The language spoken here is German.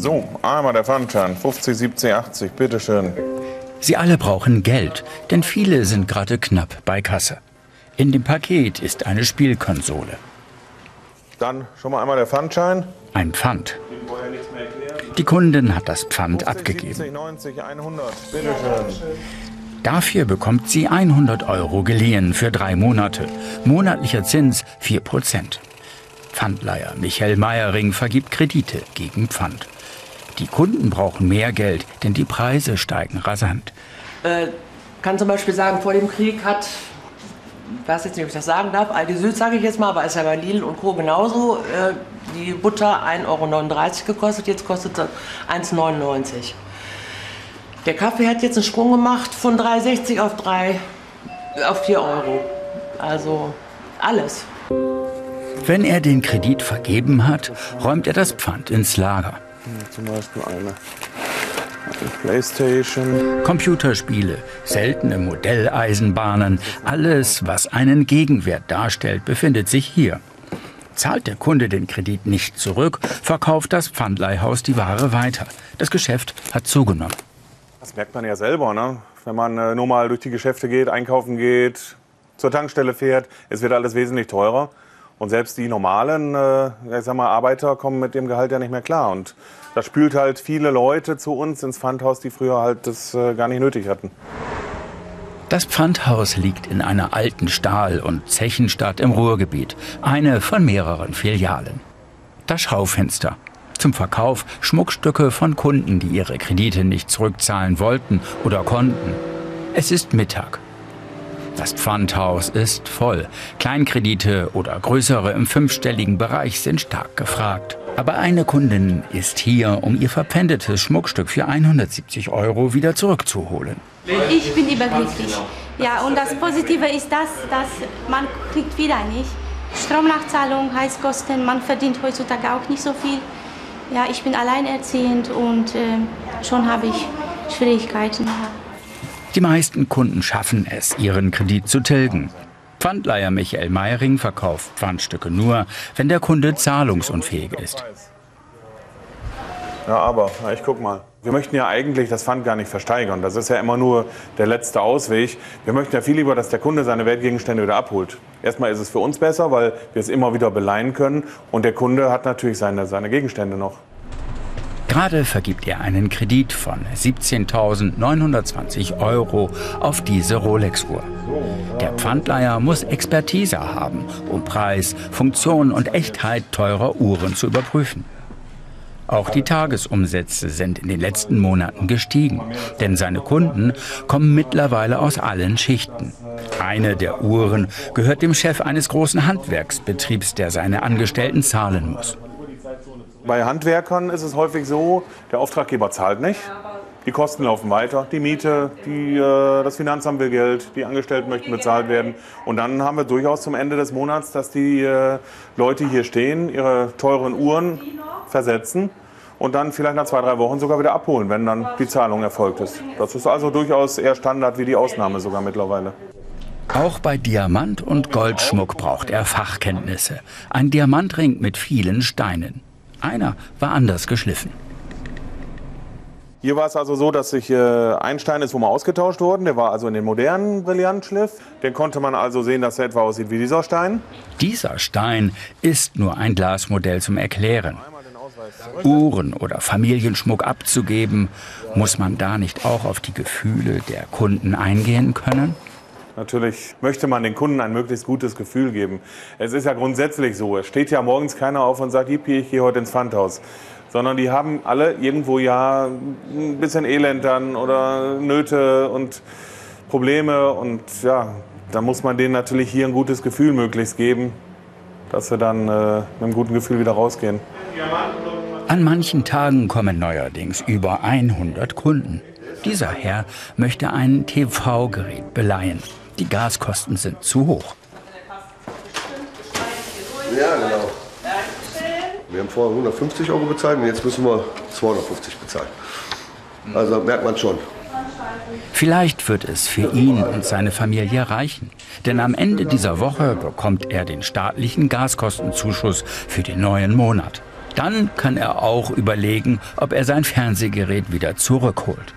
So, einmal der Pfandschein. 50, 70, 80, bitteschön. Sie alle brauchen Geld, denn viele sind gerade knapp bei Kasse. In dem Paket ist eine Spielkonsole. Dann schon mal einmal der Pfandschein. Ein Pfand. Die Kundin hat das Pfand 50, abgegeben. 70, 90, 100, bitteschön. Dafür bekommt sie 100 Euro geliehen für drei Monate. Monatlicher Zins 4 Prozent. Pfandleiher Michael Meyering vergibt Kredite gegen Pfand. Die Kunden brauchen mehr Geld, denn die Preise steigen rasant. Äh, kann zum Beispiel sagen, vor dem Krieg hat, ich weiß jetzt nicht, ob ich das sagen darf, Aldi Süd sage ich jetzt mal, aber ist ja bei Lidl und Co. genauso, äh, die Butter 1,39 Euro gekostet, jetzt kostet sie 1,99 Der Kaffee hat jetzt einen Sprung gemacht von 3,60 auf, 3, auf 4 Euro. Also alles. Wenn er den Kredit vergeben hat, räumt er das Pfand ins Lager. Hier zum Beispiel eine, eine Playstation. Computerspiele, seltene Modelleisenbahnen, alles, was einen Gegenwert darstellt, befindet sich hier. Zahlt der Kunde den Kredit nicht zurück, verkauft das Pfandleihhaus die Ware weiter. Das Geschäft hat zugenommen. Das merkt man ja selber, ne? wenn man äh, nur mal durch die Geschäfte geht, einkaufen geht, zur Tankstelle fährt. Es wird alles wesentlich teurer. Und selbst die normalen äh, ich sag mal, Arbeiter kommen mit dem Gehalt ja nicht mehr klar. Und das spült halt viele Leute zu uns ins Pfandhaus, die früher halt das äh, gar nicht nötig hatten. Das Pfandhaus liegt in einer alten Stahl- und Zechenstadt im Ruhrgebiet, eine von mehreren Filialen. Das Schaufenster. Zum Verkauf Schmuckstücke von Kunden, die ihre Kredite nicht zurückzahlen wollten oder konnten. Es ist Mittag. Das Pfandhaus ist voll. Kleinkredite oder größere im fünfstelligen Bereich sind stark gefragt. Aber eine Kundin ist hier, um ihr verpfändetes Schmuckstück für 170 Euro wieder zurückzuholen. Ich bin überglücklich. Ja, und das Positive ist das, dass man kriegt wieder nicht. Stromnachzahlung, Heizkosten, man verdient heutzutage auch nicht so viel. Ja, ich bin alleinerziehend und äh, schon habe ich Schwierigkeiten. Ja. Die meisten Kunden schaffen es, ihren Kredit zu tilgen. Pfandleiher Michael Meyering verkauft Pfandstücke nur, wenn der Kunde zahlungsunfähig ist. Ja, aber, ich guck mal. Wir möchten ja eigentlich das Pfand gar nicht versteigern. Das ist ja immer nur der letzte Ausweg. Wir möchten ja viel lieber, dass der Kunde seine Wertgegenstände wieder abholt. Erstmal ist es für uns besser, weil wir es immer wieder beleihen können. Und der Kunde hat natürlich seine, seine Gegenstände noch. Gerade vergibt er einen Kredit von 17.920 Euro auf diese Rolex-Uhr. Der Pfandleiher muss Expertise haben, um Preis, Funktion und Echtheit teurer Uhren zu überprüfen. Auch die Tagesumsätze sind in den letzten Monaten gestiegen, denn seine Kunden kommen mittlerweile aus allen Schichten. Eine der Uhren gehört dem Chef eines großen Handwerksbetriebs, der seine Angestellten zahlen muss. Bei Handwerkern ist es häufig so, der Auftraggeber zahlt nicht. Die Kosten laufen weiter, die Miete, die, äh, das Finanzamt will Geld, die Angestellten möchten bezahlt werden. Und dann haben wir durchaus zum Ende des Monats, dass die äh, Leute hier stehen, ihre teuren Uhren versetzen und dann vielleicht nach zwei, drei Wochen sogar wieder abholen, wenn dann die Zahlung erfolgt ist. Das ist also durchaus eher Standard wie die Ausnahme sogar mittlerweile. Auch bei Diamant- und Goldschmuck braucht er Fachkenntnisse. Ein Diamantring mit vielen Steinen. Einer war anders geschliffen. Hier war es also so, dass sich äh, ein Stein ist, wo mal ausgetauscht worden. Der war also in den modernen Brillantschliff. Den konnte man also sehen, dass er etwa aussieht wie dieser Stein. Dieser Stein ist nur ein Glasmodell zum Erklären. Uhren oder Familienschmuck abzugeben, muss man da nicht auch auf die Gefühle der Kunden eingehen können? Natürlich möchte man den Kunden ein möglichst gutes Gefühl geben. Es ist ja grundsätzlich so, es steht ja morgens keiner auf und sagt, Yippie, ich gehe heute ins Pfandhaus. Sondern die haben alle irgendwo ja ein bisschen Elend dann oder Nöte und Probleme. Und ja, da muss man denen natürlich hier ein gutes Gefühl möglichst geben, dass sie dann äh, mit einem guten Gefühl wieder rausgehen. An manchen Tagen kommen neuerdings über 100 Kunden. Dieser Herr möchte ein TV-Gerät beleihen. Die Gaskosten sind zu hoch. Ja, genau. Wir haben vorher 150 Euro bezahlt und jetzt müssen wir 250 bezahlen. Also merkt man schon. Vielleicht wird es für ihn und seine Familie reichen. Denn am Ende dieser Woche bekommt er den staatlichen Gaskostenzuschuss für den neuen Monat. Dann kann er auch überlegen, ob er sein Fernsehgerät wieder zurückholt.